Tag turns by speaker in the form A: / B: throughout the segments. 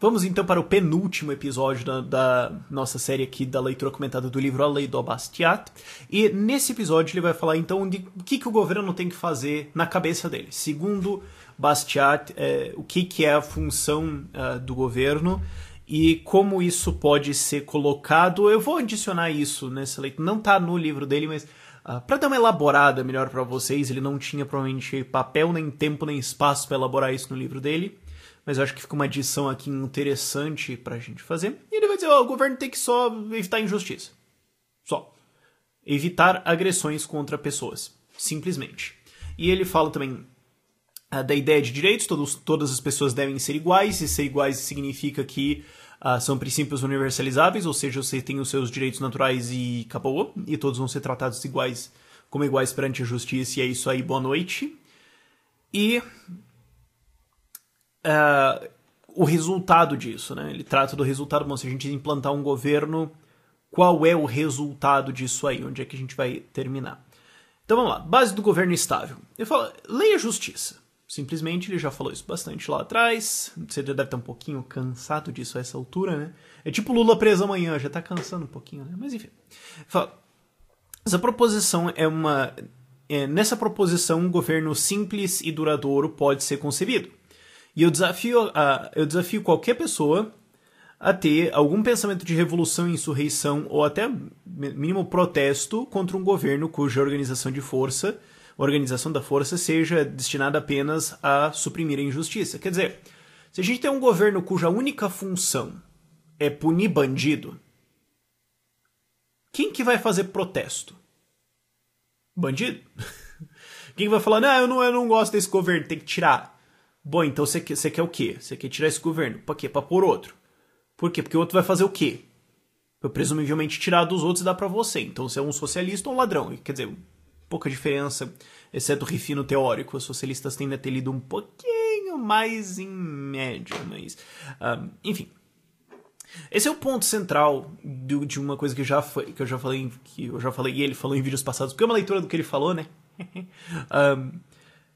A: Vamos então para o penúltimo episódio da, da, nossa série aqui da leitura comentada do livro A Lei do Bastiat. E nesse episódio ele vai falar então de o que, que o governo tem que fazer na cabeça dele. Segundo Bastiat, é, o que, que é a função uh, do governo e como isso pode ser colocado. Eu vou adicionar isso nessa leitura. Não está no livro dele, mas uh, ah, para dar uma elaborada melhor para vocês, ele não tinha provavelmente papel, nem tempo, nem espaço para elaborar isso no livro dele mas eu acho que fica uma adição aqui interessante pra gente fazer. E ele vai dizer, oh, o governo tem que só evitar injustiça. Só. Evitar agressões contra pessoas. Simplesmente. E ele fala também uh, da ideia de direitos, todos, todas as pessoas devem ser iguais, e ser iguais significa que uh, são princípios universalizáveis, ou seja, você tem os seus direitos naturais e acabou, e todos vão ser tratados iguais como iguais perante a justiça, e é isso aí, boa noite. E uh, o resultado disso, né? Ele trata do resultado, bom, se a gente implantar um governo, qual é o resultado disso aí? Onde é que a gente vai terminar? Então vamos lá, base do governo estável. Ele fala, lei a justiça. Simplesmente, ele já falou isso bastante lá atrás. Você já deve estar um pouquinho cansado disso a essa altura, né? É tipo Lula preso amanhã, já está cansando um pouquinho, né? Mas enfim. Fala, essa proposição é uma. É, nessa proposição, um governo simples e duradouro pode ser concebido. E eu desafio, a, eu desafio qualquer pessoa a ter algum pensamento de revolução, insurreição ou até mínimo protesto contra um governo cuja organização de força, organização da força, seja destinada apenas a suprimir a injustiça. Quer dizer, se a gente tem um governo cuja única função é punir bandido, quem que vai fazer protesto? Bandido? Quem vai falar, não, eu não, eu não gosto desse governo, tem que tirar. Bom, então você quer, quer o quê? Você quer tirar esse governo? Pra quê? Pra pôr outro. Por quê? Porque o outro vai fazer o quê? Pra presumivelmente tirar dos outros e dar para você. Então você é um socialista ou um ladrão. Quer dizer, pouca diferença, exceto o refino teórico. Os socialistas tendem a ter lido um pouquinho mais em média, mas. Um, enfim. Esse é o ponto central de, de uma coisa que, já foi, que eu já falei, que eu já falei e ele falou em vídeos passados, porque é uma leitura do que ele falou, né? um,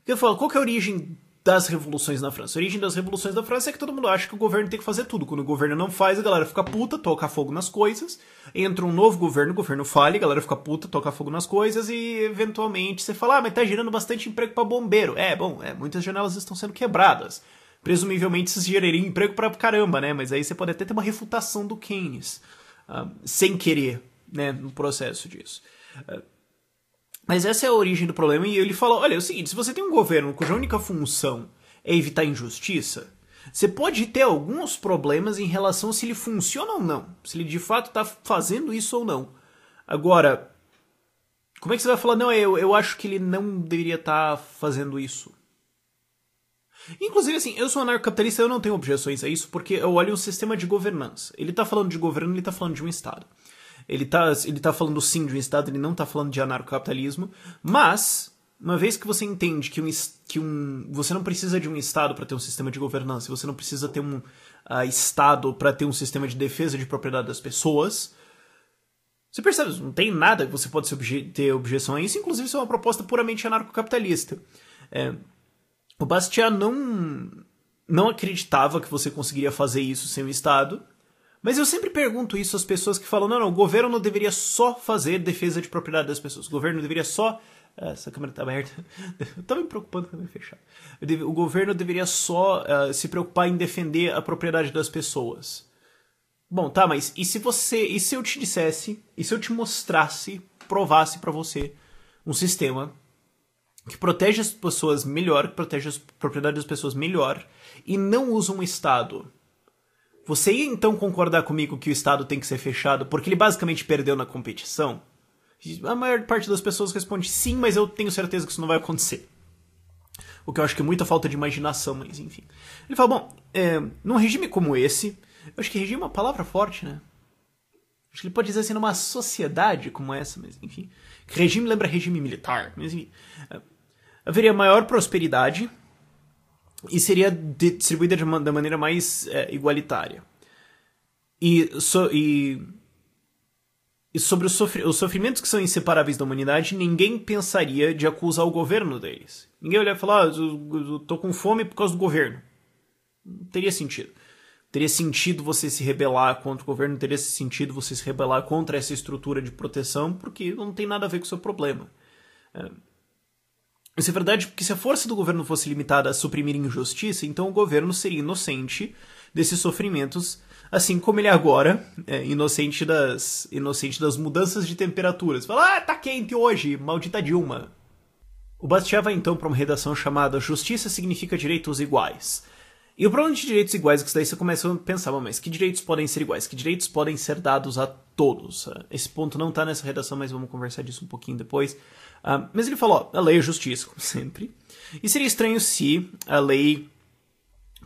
A: eu falo, qual que é a origem das revoluções na França. A origem das revoluções na França é que todo mundo acha que o governo tem que fazer tudo. Quando o governo não faz, a galera fica puta, toca fogo nas coisas. Entra um novo governo, o governo falha, a galera fica puta, toca fogo nas coisas e eventualmente você fala, ah, mas tá gerando bastante emprego para bombeiro. É, bom, é, muitas janelas estão sendo quebradas. Presumivelmente isso geraria emprego pra caramba, né? Mas aí você pode até ter uma refutação do Keynes, uh, sem querer, né, no processo disso. Uh, mas essa é a origem do problema e ele fala: olha, é o seguinte, se você tem um governo cuja única função é evitar injustiça, você pode ter alguns problemas em relação se ele funciona ou não, se ele de fato está fazendo isso ou não. Agora, como é que você vai falar, não, eu, eu acho que ele não deveria estar tá fazendo isso? Inclusive, assim, eu sou anarcocapitalista, eu não tenho objeções a isso, porque eu olho o sistema de governança. Ele está falando de governo, ele está falando de um Estado. Ele tá, ele tá falando sim de um Estado, ele não tá falando de anarcocapitalismo, mas, uma vez que você entende que um, que um você não precisa de um Estado para ter um sistema de governança, você não precisa ter um uh, Estado para ter um sistema de defesa de propriedade das pessoas, você percebe, não tem nada que você pode obje ter objeção a isso, inclusive isso é uma proposta puramente anarcocapitalista. É, o Bastiat não, não acreditava que você conseguiria fazer isso sem o Estado, mas eu sempre pergunto isso às pessoas que falam: não, não, o governo não deveria só fazer defesa de propriedade das pessoas. O governo deveria só. Ah, essa câmera está aberta. Eu tava me preocupando com a fechada. O governo deveria só uh, se preocupar em defender a propriedade das pessoas. Bom, tá, mas e se você. E se eu te dissesse. E se eu te mostrasse, provasse para você um sistema que protege as pessoas melhor, que protege a propriedade das pessoas melhor e não usa um Estado você ia então concordar comigo que o Estado tem que ser fechado porque ele basicamente perdeu na competição? A maior parte das pessoas responde sim, mas eu tenho certeza que isso não vai acontecer. O que eu acho que é muita falta de imaginação, mas enfim. Ele fala: bom, é, num regime como esse, eu acho que regime é uma palavra forte, né? Acho que ele pode dizer assim, numa sociedade como essa, mas enfim. Regime lembra regime militar, mas enfim. É, haveria maior prosperidade, e seria distribuída de uma, da maneira mais é, igualitária. E, so, e, e sobre os, os, sofrimentos que são inseparáveis da humanidade, ninguém pensaria de acusar o governo deles. Ninguém olhar e falar, ah, eu, eu tô com fome por causa do governo. Não teria sentido. teria sentido você se rebelar contra o governo, teria sentido você se rebelar contra essa estrutura de proteção, porque não tem nada a ver com o seu problema. É. Isso é verdade porque se a força do governo fosse limitada a suprimir injustiça, então o governo seria inocente desses sofrimentos, assim como ele agora é inocente das, inocente das mudanças de temperaturas. Fala, ah, tá quente hoje, maldita Dilma. O Bastiat vai então para uma redação chamada Justiça significa direitos iguais. E o problema de direitos iguais é que daí você começa a pensar, mas que direitos podem ser iguais? Que direitos podem ser dados a todos? Esse ponto não está nessa redação, mas vamos conversar disso um pouquinho depois. Uh, mas ele falou, a lei é justiça, como sempre. E seria estranho se a lei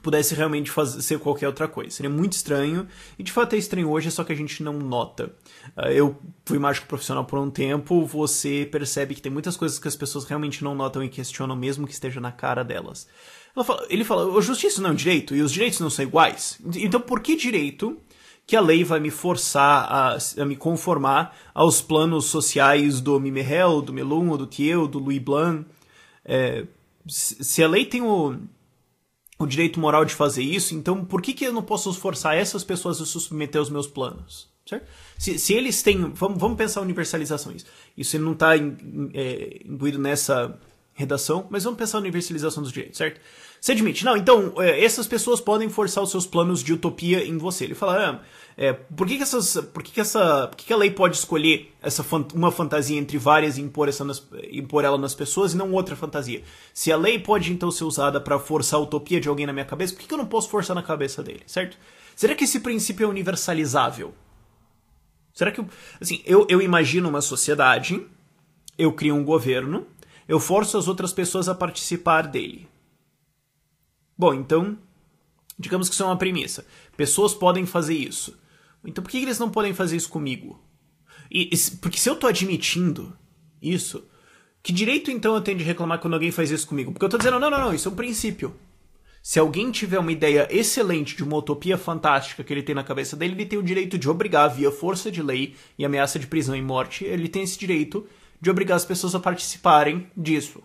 A: pudesse realmente fazer, ser qualquer outra coisa. Seria muito estranho, e de fato é estranho hoje, só que a gente não nota. Uh, eu fui mágico profissional por um tempo, você percebe que tem muitas coisas que as pessoas realmente não notam e questionam, mesmo que esteja na cara delas. Ele fala, a justiça não é um direito, e os direitos não são iguais. Então por que direito que a lei vai me forçar a, a me conformar aos planos sociais do Mimerel, do Melun, do Thieu, do Louis Blanc. É, se a lei tem o, o direito moral de fazer isso, então por que, que eu não posso forçar essas pessoas a submeter aos meus planos? Certo? Se, se eles têm. Vamos, vamos pensar universalização. Isso, isso não está é, imbuído nessa redação, mas vamos pensar a universalização dos direitos, certo? Você admite, não, então, é, essas pessoas podem forçar os seus planos de utopia em você. Ele fala, ah, é, por que, que essas. Por que, que essa. Por que, que a lei pode escolher essa uma fantasia entre várias e impor, essa nas, impor ela nas pessoas e não outra fantasia? Se a lei pode então ser usada para forçar a utopia de alguém na minha cabeça, por que, que eu não posso forçar na cabeça dele, certo? Será que esse princípio é universalizável? Será que. Assim, eu, eu imagino uma sociedade, eu crio um governo, eu forço as outras pessoas a participar dele. Bom, então, digamos que isso é uma premissa. Pessoas podem fazer isso. Então por que eles não podem fazer isso comigo? E, porque se eu tô admitindo isso, que direito então eu tenho de reclamar quando alguém faz isso comigo? Porque eu tô dizendo, não, não, não, isso é um princípio. Se alguém tiver uma ideia excelente de uma utopia fantástica que ele tem na cabeça dele, ele tem o direito de obrigar, via força de lei e ameaça de prisão e morte, ele tem esse direito de obrigar as pessoas a participarem disso.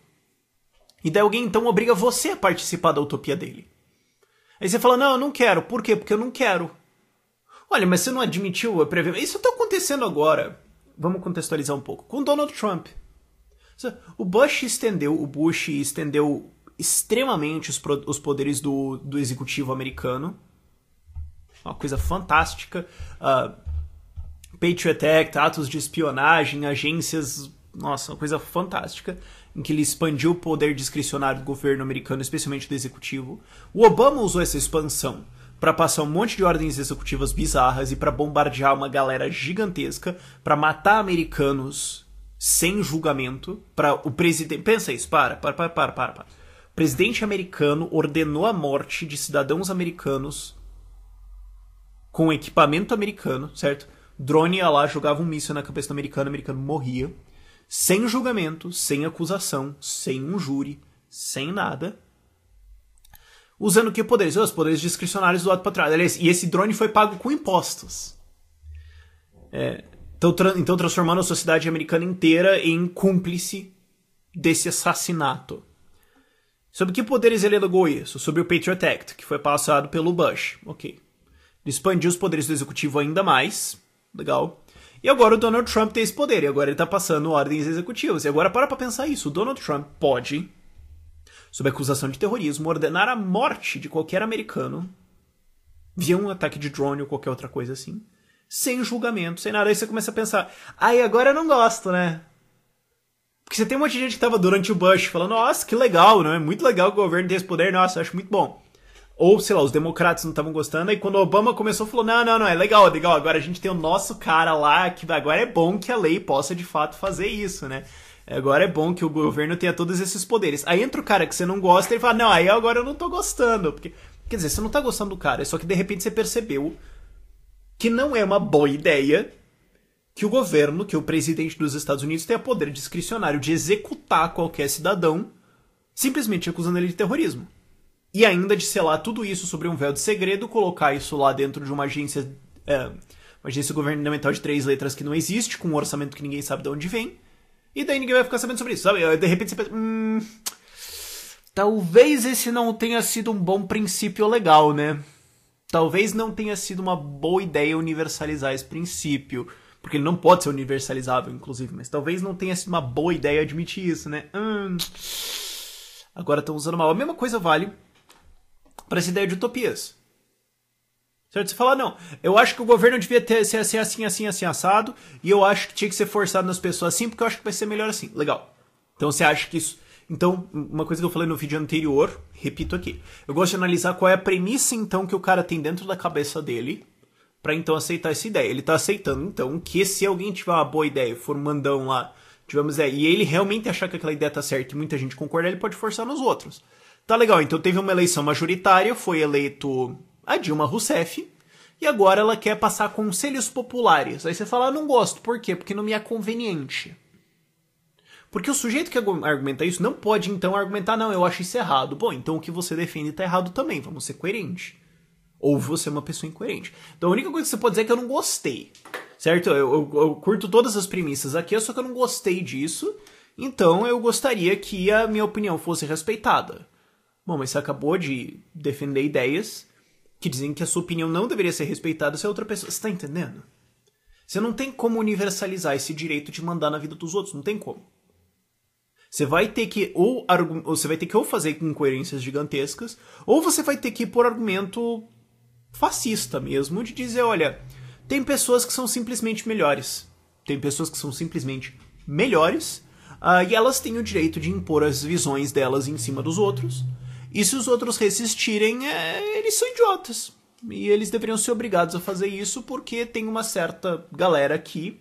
A: E daí alguém então obriga você a participar da utopia dele. Aí você fala, não, eu não quero. Por quê? Porque eu não quero. Olha, mas você não admitiu a prever. Isso está acontecendo agora. Vamos contextualizar um pouco. Com Donald Trump. O Bush estendeu, o Bush estendeu extremamente os, os poderes do, do executivo americano. Uma coisa fantástica. Uh, Patriot Act, atos de espionagem, agências. Nossa, uma coisa fantástica. Em que ele expandiu o poder discricionário do governo americano, especialmente do executivo. O Obama usou essa expansão para passar um monte de ordens executivas bizarras e para bombardear uma galera gigantesca, para matar americanos sem julgamento, para o presidente, pensa isso, para, para, para, para, para, para. O presidente americano ordenou a morte de cidadãos americanos com equipamento americano, certo? Drone ia lá, jogava um míssil na cabeça do americano, o americano morria, sem julgamento, sem acusação, sem um júri, sem nada usando que poderes? Os poderes discricionários do lado para trás. e esse drone foi pago com impostos. É, então, tra então, transformando a sociedade americana inteira em cúmplice desse assassinato. Sobre que poderes ele alegou isso? Sobre o Patriot Act, que foi passado pelo Bush. Ok. Ele expandiu os poderes do executivo ainda mais. Legal. E agora o Donald Trump tem esse poder. E agora ele está passando ordens executivas. E agora para pra pensar isso. O Donald Trump pode sob acusação de terrorismo, ordenar a morte de qualquer americano via um ataque de drone ou qualquer outra coisa assim, sem julgamento, sem nada. Aí você começa a pensar, ai, agora eu não gosto, né? Porque você tem um monte de gente que tava durante o Bush falando, nossa, que legal, não é? Muito legal o governo ter esse poder, nossa, acho muito bom. Ou, sei lá, os democratas não estavam gostando, aí quando o Obama começou, falou, não, não, não, é legal, é legal, agora a gente tem o nosso cara lá, que agora é bom que a lei possa de fato fazer isso, né? Agora é bom que o governo tenha todos esses poderes. Aí entra o cara que você não gosta e fala: Não, aí agora eu não tô gostando. Porque, quer dizer, você não tá gostando do cara, é só que de repente você percebeu que não é uma boa ideia que o governo, que o presidente dos Estados Unidos tenha poder discricionário de executar qualquer cidadão simplesmente acusando ele de terrorismo. E ainda de selar tudo isso sobre um véu de segredo, colocar isso lá dentro de uma agência, é, uma agência governamental de três letras que não existe, com um orçamento que ninguém sabe de onde vem e daí ninguém vai ficar sabendo sobre isso, sabe? De repente você pensa, hum, talvez esse não tenha sido um bom princípio legal, né? talvez não tenha sido uma boa ideia universalizar esse princípio. Porque ele não pode ser universalizável, inclusive, mas talvez não tenha sido uma boa ideia admitir isso, né? Hum, agora estão usando mal. A mesma coisa vale para essa ideia de utopias. Certo? Você fala, não, eu acho que o governo devia ter, ser assim, assim, assim, assim, assado, e eu acho que tinha que ser forçado nas pessoas assim, porque eu acho que vai ser melhor assim. Legal. Então você acha que isso. Então, uma coisa que eu falei no vídeo anterior, repito aqui. Eu gosto de analisar qual é a premissa, então, que o cara tem dentro da cabeça dele, para então aceitar essa ideia. Ele tá aceitando, então, que se alguém tiver uma boa ideia, for mandão lá, tivemos é, e ele realmente achar que aquela ideia tá certa e muita gente concorda, ele pode forçar nos outros. Tá legal, então teve uma eleição majoritária, foi eleito a Dilma Rousseff, e agora ela quer passar conselhos populares. Aí você fala, ah, não gosto, por quê? Porque não me é conveniente. Porque o sujeito que argumenta isso não pode então argumentar, não, eu acho isso errado. Bom, então o que você defende tá errado também, vamos ser coerentes. Ou você é uma pessoa incoerente. Então a única coisa que você pode dizer é que eu não gostei. Certo? Eu, eu, eu curto todas as premissas aqui, só que eu não gostei disso. Então eu gostaria que a minha opinião fosse respeitada. Bom, mas você acabou de defender ideias que dizem que a sua opinião não deveria ser respeitada se a outra pessoa. Você está entendendo? Você não tem como universalizar esse direito de mandar na vida dos outros, não tem como. Você vai ter que ou você vai ter que ou fazer incoerências gigantescas, ou você vai ter que ir por argumento fascista mesmo de dizer, olha, tem pessoas que são simplesmente melhores. Tem pessoas que são simplesmente melhores, uh, e elas têm o direito de impor as visões delas em cima dos outros. E se os outros resistirem, é, eles são idiotas. E eles deveriam ser obrigados a fazer isso porque tem uma certa galera aqui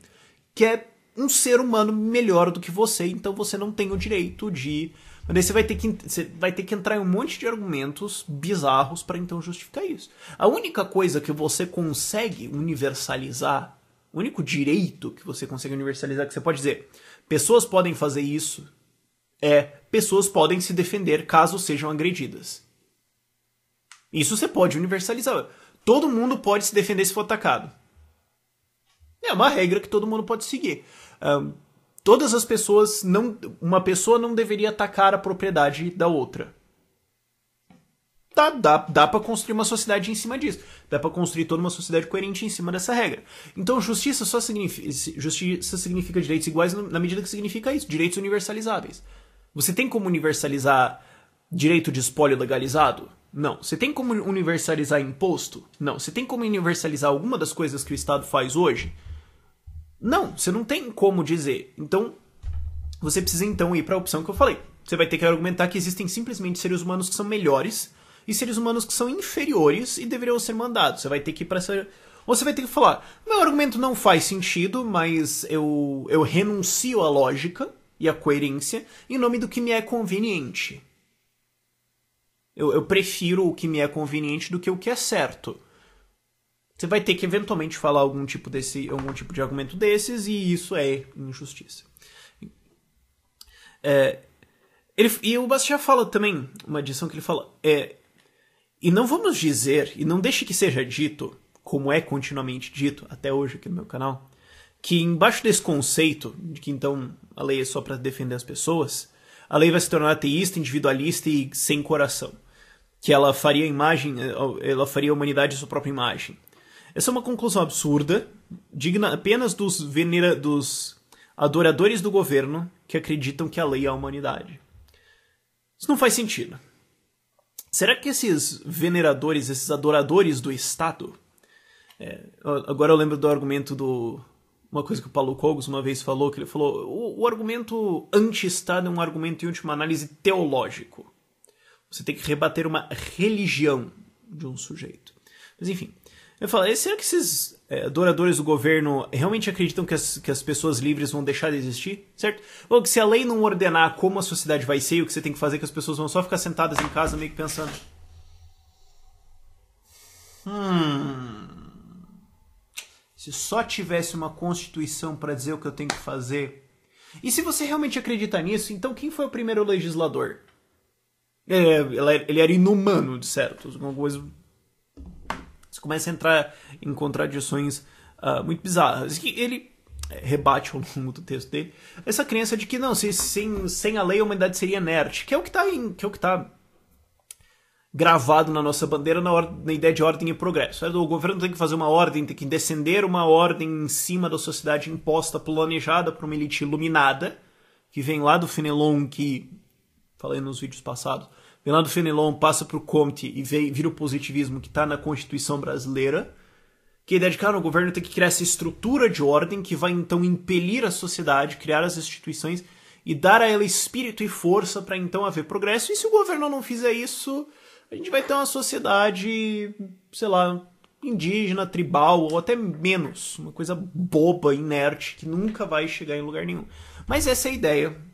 A: que é um ser humano melhor do que você, então você não tem o direito de. Mas daí você vai ter que, você vai ter que entrar em um monte de argumentos bizarros para então justificar isso. A única coisa que você consegue universalizar, o único direito que você consegue universalizar, que você pode dizer, pessoas podem fazer isso, é pessoas podem se defender caso sejam agredidas. Isso você pode universalizar. Todo mundo pode se defender se for atacado. É uma regra que todo mundo pode seguir. Um, todas as pessoas não. Uma pessoa não deveria atacar a propriedade da outra. Dá, dá, dá para construir uma sociedade em cima disso. Dá para construir toda uma sociedade coerente em cima dessa regra. Então, justiça só significa, justiça significa direitos iguais na medida que significa isso, direitos universalizáveis. Você tem como universalizar direito de espólio legalizado? Não. Você tem como universalizar imposto? Não. Você tem como universalizar alguma das coisas que o Estado faz hoje? Não, você não tem como dizer. Então, você precisa então ir para a opção que eu falei. Você vai ter que argumentar que existem simplesmente seres humanos que são melhores e seres humanos que são inferiores e deveriam ser mandados. Você vai ter que ir para essa ou você vai ter que falar: "Meu argumento não faz sentido, mas eu eu renuncio à lógica e a coerência em nome do que me é conveniente. Eu, eu prefiro o que me é conveniente do que o que é certo. Você vai ter que eventualmente falar algum tipo desse, algum tipo de argumento desses e isso é injustiça. É, ele, e o Bastiat fala também, uma edição que ele fala, é, e não vamos dizer, e não deixe que seja dito, como é continuamente dito até hoje aqui no meu canal, que embaixo desse conceito de que então a lei é só para defender as pessoas, a lei vai se tornar ateísta, individualista e sem coração. Que ela faria a imagem, ela faria a humanidade a sua própria imagem. Essa é uma conclusão absurda, digna apenas dos, venera, dos adoradores do governo que acreditam que a lei é a humanidade. Isso não faz sentido. Será que esses veneradores, esses adoradores do Estado. É, agora eu lembro do argumento do uma coisa que o Paulo Cogos uma vez falou, que ele falou, o, o argumento anti-Estado é um argumento, em última análise, teológico. Você tem que rebater uma religião de um sujeito. Mas enfim, eu falo, será que esses é, adoradores do governo realmente acreditam que as, que as pessoas livres vão deixar de existir? Certo? Ou que se a lei não ordenar como a sociedade vai ser, o que você tem que fazer, que as pessoas vão só ficar sentadas em casa meio que pensando... Hum... Se só tivesse uma constituição para dizer o que eu tenho que fazer. E se você realmente acredita nisso, então quem foi o primeiro legislador? É, ele era inumano, de certo. Alguma coisa. Você começa a entrar em contradições uh, muito bizarras. Ele rebate ao longo do texto dele essa crença de que não, se, sem, sem a lei a humanidade seria inerte, que é o que está que é o que tá gravado na nossa bandeira na, na, ideia de ordem e progresso. O governo tem que fazer uma ordem, tem que descender uma ordem em cima da sociedade imposta, planejada por uma elite iluminada, que vem lá do Fenelon, que falei nos vídeos passados, vem lá do Fenelon, passa para o Comte e vira o positivismo que está na Constituição brasileira, que a ideia de que ah, o governo tem que criar essa estrutura de ordem que vai então impelir a sociedade, criar as instituições e dar a ela espírito e força para então haver progresso. E se o governo não fizer isso, a gente vai ter uma sociedade, sei lá, indígena, tribal ou até menos, uma coisa boba, inerte, que nunca vai chegar em lugar nenhum. Mas essa é a ideia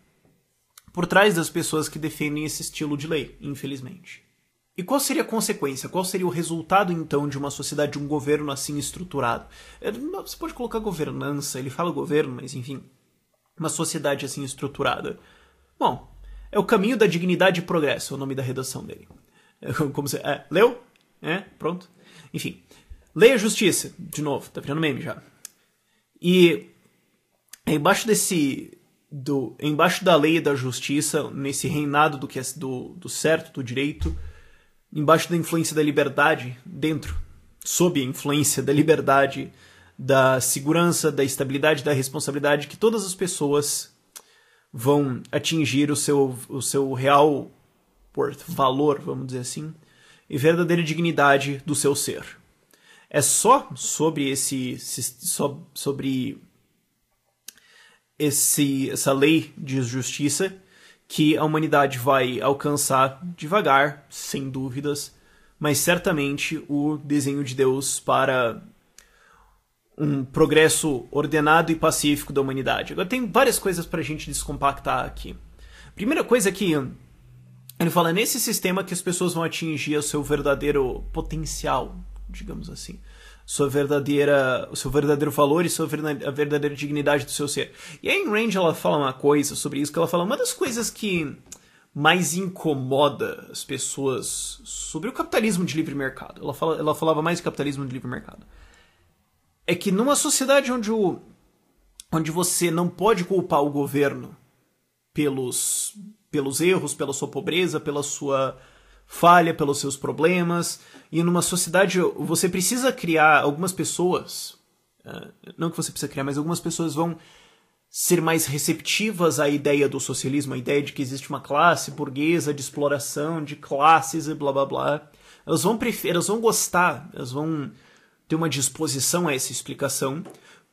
A: por trás das pessoas que defendem esse estilo de lei, infelizmente. E qual seria a consequência? Qual seria o resultado, então, de uma sociedade, de um governo assim estruturado? É, você pode colocar governança, ele fala governo, mas enfim, uma sociedade assim estruturada. Bom, é o caminho da dignidade e progresso, é o nome da redação dele. É, como você. É, leu? É, pronto. Enfim. Lei a justiça, de novo, tá virando meme já. E embaixo desse. Do, embaixo da lei e da justiça, nesse reinado do, que é, do, do certo, do direito, embaixo da influência da liberdade, dentro, sob a influência da liberdade, da segurança, da estabilidade, da responsabilidade, que todas as pessoas vão atingir o seu, o seu real worth, valor, vamos dizer assim, e verdadeira dignidade do seu ser. É só sobre esse sobre esse essa lei de justiça que a humanidade vai alcançar devagar, sem dúvidas, mas certamente o desenho de Deus para um progresso ordenado e pacífico da humanidade. Agora tem várias coisas para a gente descompactar aqui. Primeira coisa é que ele fala nesse sistema que as pessoas vão atingir o seu verdadeiro potencial, digamos assim, sua verdadeira, o seu verdadeiro valor e sua a verdadeira dignidade do seu ser. E a Ayn ela fala uma coisa sobre isso que ela fala uma das coisas que mais incomoda as pessoas sobre o capitalismo de livre mercado. Ela, fala, ela falava mais de capitalismo de livre mercado. É que numa sociedade onde o onde você não pode culpar o governo pelos pelos erros, pela sua pobreza, pela sua falha, pelos seus problemas. E numa sociedade você precisa criar algumas pessoas, eh, não que você precisa criar, mas algumas pessoas vão ser mais receptivas à ideia do socialismo, à ideia de que existe uma classe burguesa de exploração de classes e blá blá blá. Elas vão preferir, elas vão gostar, elas vão ter uma disposição a essa explicação,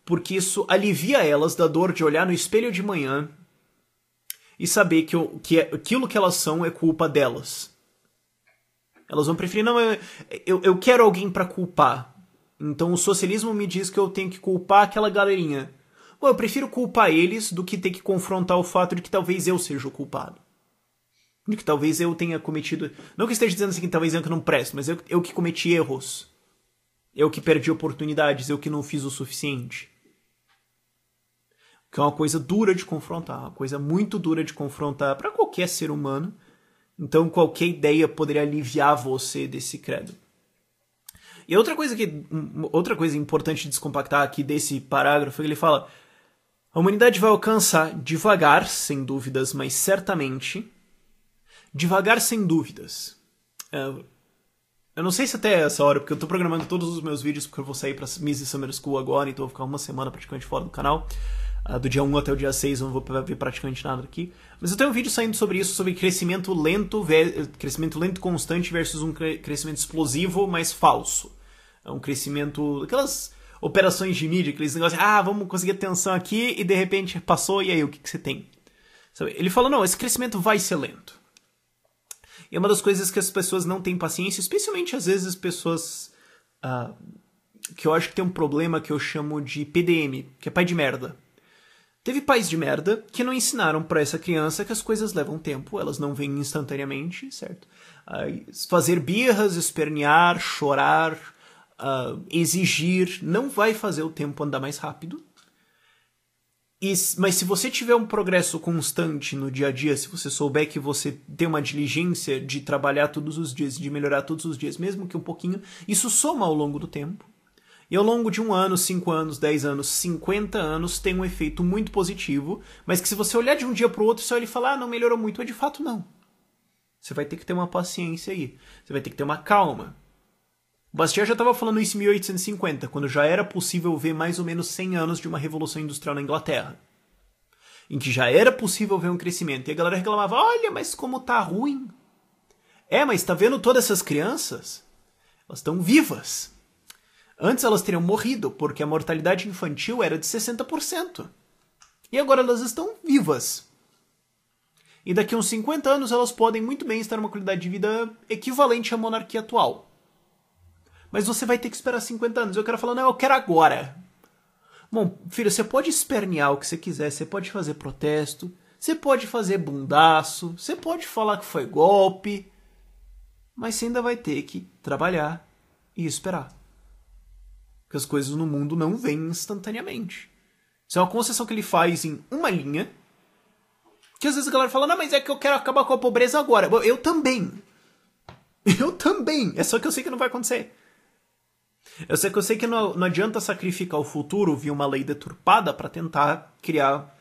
A: porque isso alivia elas da dor de olhar no espelho de manhã e saber que, que é, aquilo que elas são é culpa delas. Elas vão preferir, não, eu, eu, eu quero alguém para culpar. Então o socialismo me diz que eu tenho que culpar aquela galerinha. Bom, eu prefiro culpar eles do que ter que confrontar o fato de que talvez eu seja o culpado. De que talvez eu tenha cometido. Não que esteja dizendo assim que talvez eu que não presto, mas eu, eu que cometi erros. Eu que perdi oportunidades, eu que não fiz o suficiente que é uma coisa dura de confrontar, uma coisa muito dura de confrontar para qualquer ser humano. Então qualquer ideia poderia aliviar você desse credo. E outra coisa que outra coisa importante de descompactar aqui desse parágrafo é que ele fala: a humanidade vai alcançar devagar, sem dúvidas, mas certamente, devagar sem dúvidas. É, eu não sei se até essa hora, porque eu tô programando todos os meus vídeos porque eu vou sair para Miss Summer School agora, então eu vou ficar uma semana praticamente fora do canal. Uh, do dia 1 até o dia 6 eu não vou ver praticamente nada aqui. Mas eu tenho um vídeo saindo sobre isso, sobre crescimento lento, crescimento lento constante versus um crescimento explosivo, mas falso. É um crescimento. aquelas operações de mídia, aqueles negócios, ah, vamos conseguir atenção aqui e de repente passou, e aí o que, que você tem? Ele fala, não, esse crescimento vai ser lento. E é uma das coisas que as pessoas não têm paciência, especialmente às vezes pessoas uh, que eu acho que tem um problema que eu chamo de PDM, que é pai de merda. Teve pais de merda que não ensinaram para essa criança que as coisas levam tempo, elas não vêm instantaneamente, certo? Uh, fazer birras, espernear, chorar, uh, exigir, não vai fazer o tempo andar mais rápido. E, mas se você tiver um progresso constante no dia a dia, se você souber que você tem uma diligência de trabalhar todos os dias, de melhorar todos os dias, mesmo que um pouquinho, isso soma ao longo do tempo. E ao longo de um ano, cinco anos, dez anos, cinquenta anos, tem um efeito muito positivo, mas que se você olhar de um dia para o outro, você olha e falar, ah, não melhorou muito, mas de fato não. Você vai ter que ter uma paciência aí. Você vai ter que ter uma calma. Bastiat já estava falando isso em 1850, quando já era possível ver mais ou menos 100 anos de uma revolução industrial na Inglaterra. Em que já era possível ver um crescimento. E a galera reclamava: olha, mas como tá ruim. É, mas tá vendo todas essas crianças? Elas estão vivas. Antes elas teriam morrido, porque a mortalidade infantil era de 60%. E agora elas estão vivas. E daqui a uns 50 anos elas podem muito bem estar numa qualidade de vida equivalente à monarquia atual. Mas você vai ter que esperar 50 anos. Eu quero falar, não, eu quero agora. Bom, filho, você pode espernear o que você quiser, você pode fazer protesto, você pode fazer bundaço, você pode falar que foi golpe, mas você ainda vai ter que trabalhar e esperar. Porque as coisas no mundo não vêm instantaneamente. Isso é uma concessão que ele faz em uma linha. Que às vezes a galera fala, não, mas é que eu quero acabar com a pobreza agora. Eu também. Eu também. É só que eu sei que não vai acontecer. Eu sei que eu sei que não, não adianta sacrificar o futuro via uma lei deturpada para tentar criar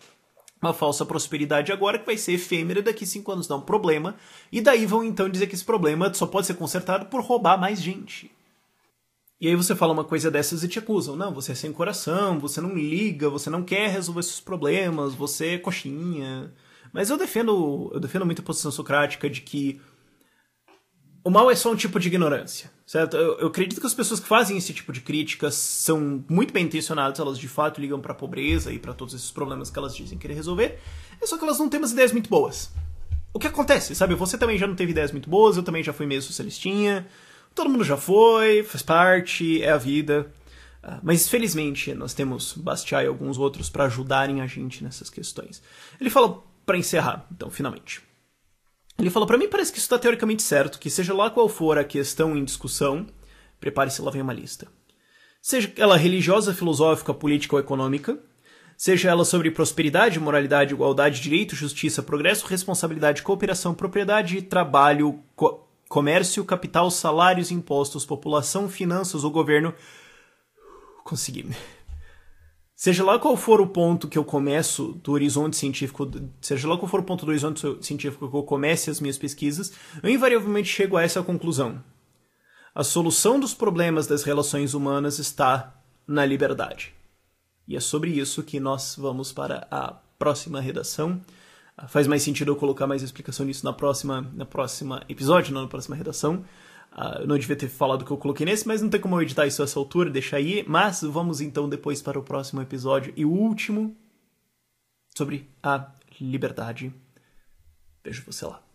A: uma falsa prosperidade agora que vai ser efêmera daqui cinco anos dá um problema. E daí vão então dizer que esse problema só pode ser consertado por roubar mais gente. E aí você fala uma coisa dessas e te acusam. Não, você é sem coração, você não liga, você não quer resolver esses problemas, você é coxinha. Mas eu defendo, eu defendo muito a posição socrática de que o mal é só um tipo de ignorância, certo? Eu, eu, acredito que as pessoas que fazem esse tipo de críticas são muito bem intencionadas, elas de fato ligam para a pobreza e para todos esses problemas que elas dizem querer resolver, é só que elas não têm umas ideias muito boas. O que acontece, sabe? Você também já não teve ideias muito boas, eu também já fui meio socialistinha, todo mundo já foi, faz parte, é a vida. Uh, mas felizmente nós temos Bastiat e alguns outros para ajudarem a gente nessas questões. Ele fala para encerrar, então, finalmente. Ele falou: para mim parece que isso está teoricamente certo, que seja lá qual for a questão em discussão, prepare-se, lá vem uma lista. Seja ela religiosa, filosófica, política ou econômica, seja ela sobre prosperidade, moralidade, igualdade, direito, justiça, progresso, responsabilidade, cooperação, propriedade, trabalho, co comércio, capital, salários, impostos, população, finanças ou governo. Consegui. Seja lá qual for o ponto que eu começo do horizonte científico, seja lá qual for o ponto do horizonte científico que eu comece as minhas pesquisas, eu invariavelmente chego a essa conclusão. A solução dos problemas das relações humanas está na liberdade. E é sobre isso que nós vamos para a próxima redação. Faz mais sentido eu colocar mais explicação nisso na próxima, na próxima episódio, não na próxima redação. Uh, eu não devia ter falado que eu coloquei nesse, mas não tem como eu editar isso a essa altura, deixar aí. Mas vamos então depois para o próximo episódio e o último sobre a liberdade. Vejo você lá.